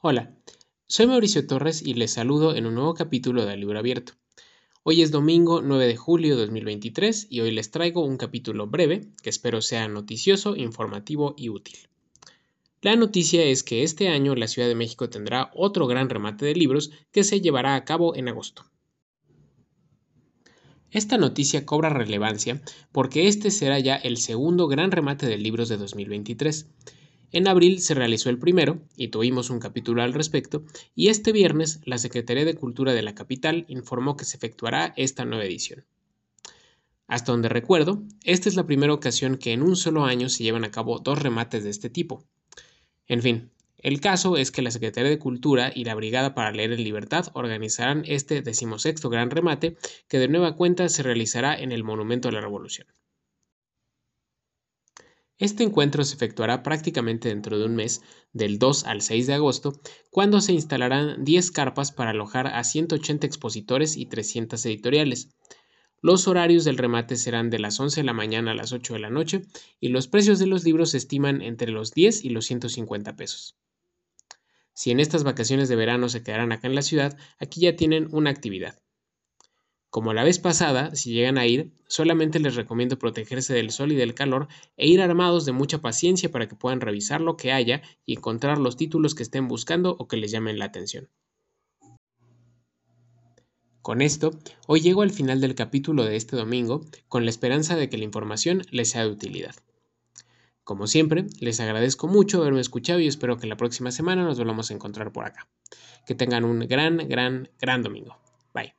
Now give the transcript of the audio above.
Hola, soy Mauricio Torres y les saludo en un nuevo capítulo de Libro Abierto. Hoy es domingo 9 de julio de 2023 y hoy les traigo un capítulo breve que espero sea noticioso, informativo y útil. La noticia es que este año la Ciudad de México tendrá otro gran remate de libros que se llevará a cabo en agosto. Esta noticia cobra relevancia porque este será ya el segundo gran remate de libros de 2023. En abril se realizó el primero, y tuvimos un capítulo al respecto, y este viernes la Secretaría de Cultura de la capital informó que se efectuará esta nueva edición. Hasta donde recuerdo, esta es la primera ocasión que en un solo año se llevan a cabo dos remates de este tipo. En fin, el caso es que la Secretaría de Cultura y la Brigada para Leer en Libertad organizarán este decimosexto gran remate que de nueva cuenta se realizará en el Monumento a la Revolución. Este encuentro se efectuará prácticamente dentro de un mes, del 2 al 6 de agosto, cuando se instalarán 10 carpas para alojar a 180 expositores y 300 editoriales. Los horarios del remate serán de las 11 de la mañana a las 8 de la noche y los precios de los libros se estiman entre los 10 y los 150 pesos. Si en estas vacaciones de verano se quedarán acá en la ciudad, aquí ya tienen una actividad. Como la vez pasada, si llegan a ir, solamente les recomiendo protegerse del sol y del calor e ir armados de mucha paciencia para que puedan revisar lo que haya y encontrar los títulos que estén buscando o que les llamen la atención. Con esto, hoy llego al final del capítulo de este domingo con la esperanza de que la información les sea de utilidad. Como siempre, les agradezco mucho haberme escuchado y espero que la próxima semana nos volvamos a encontrar por acá. Que tengan un gran, gran, gran domingo. Bye.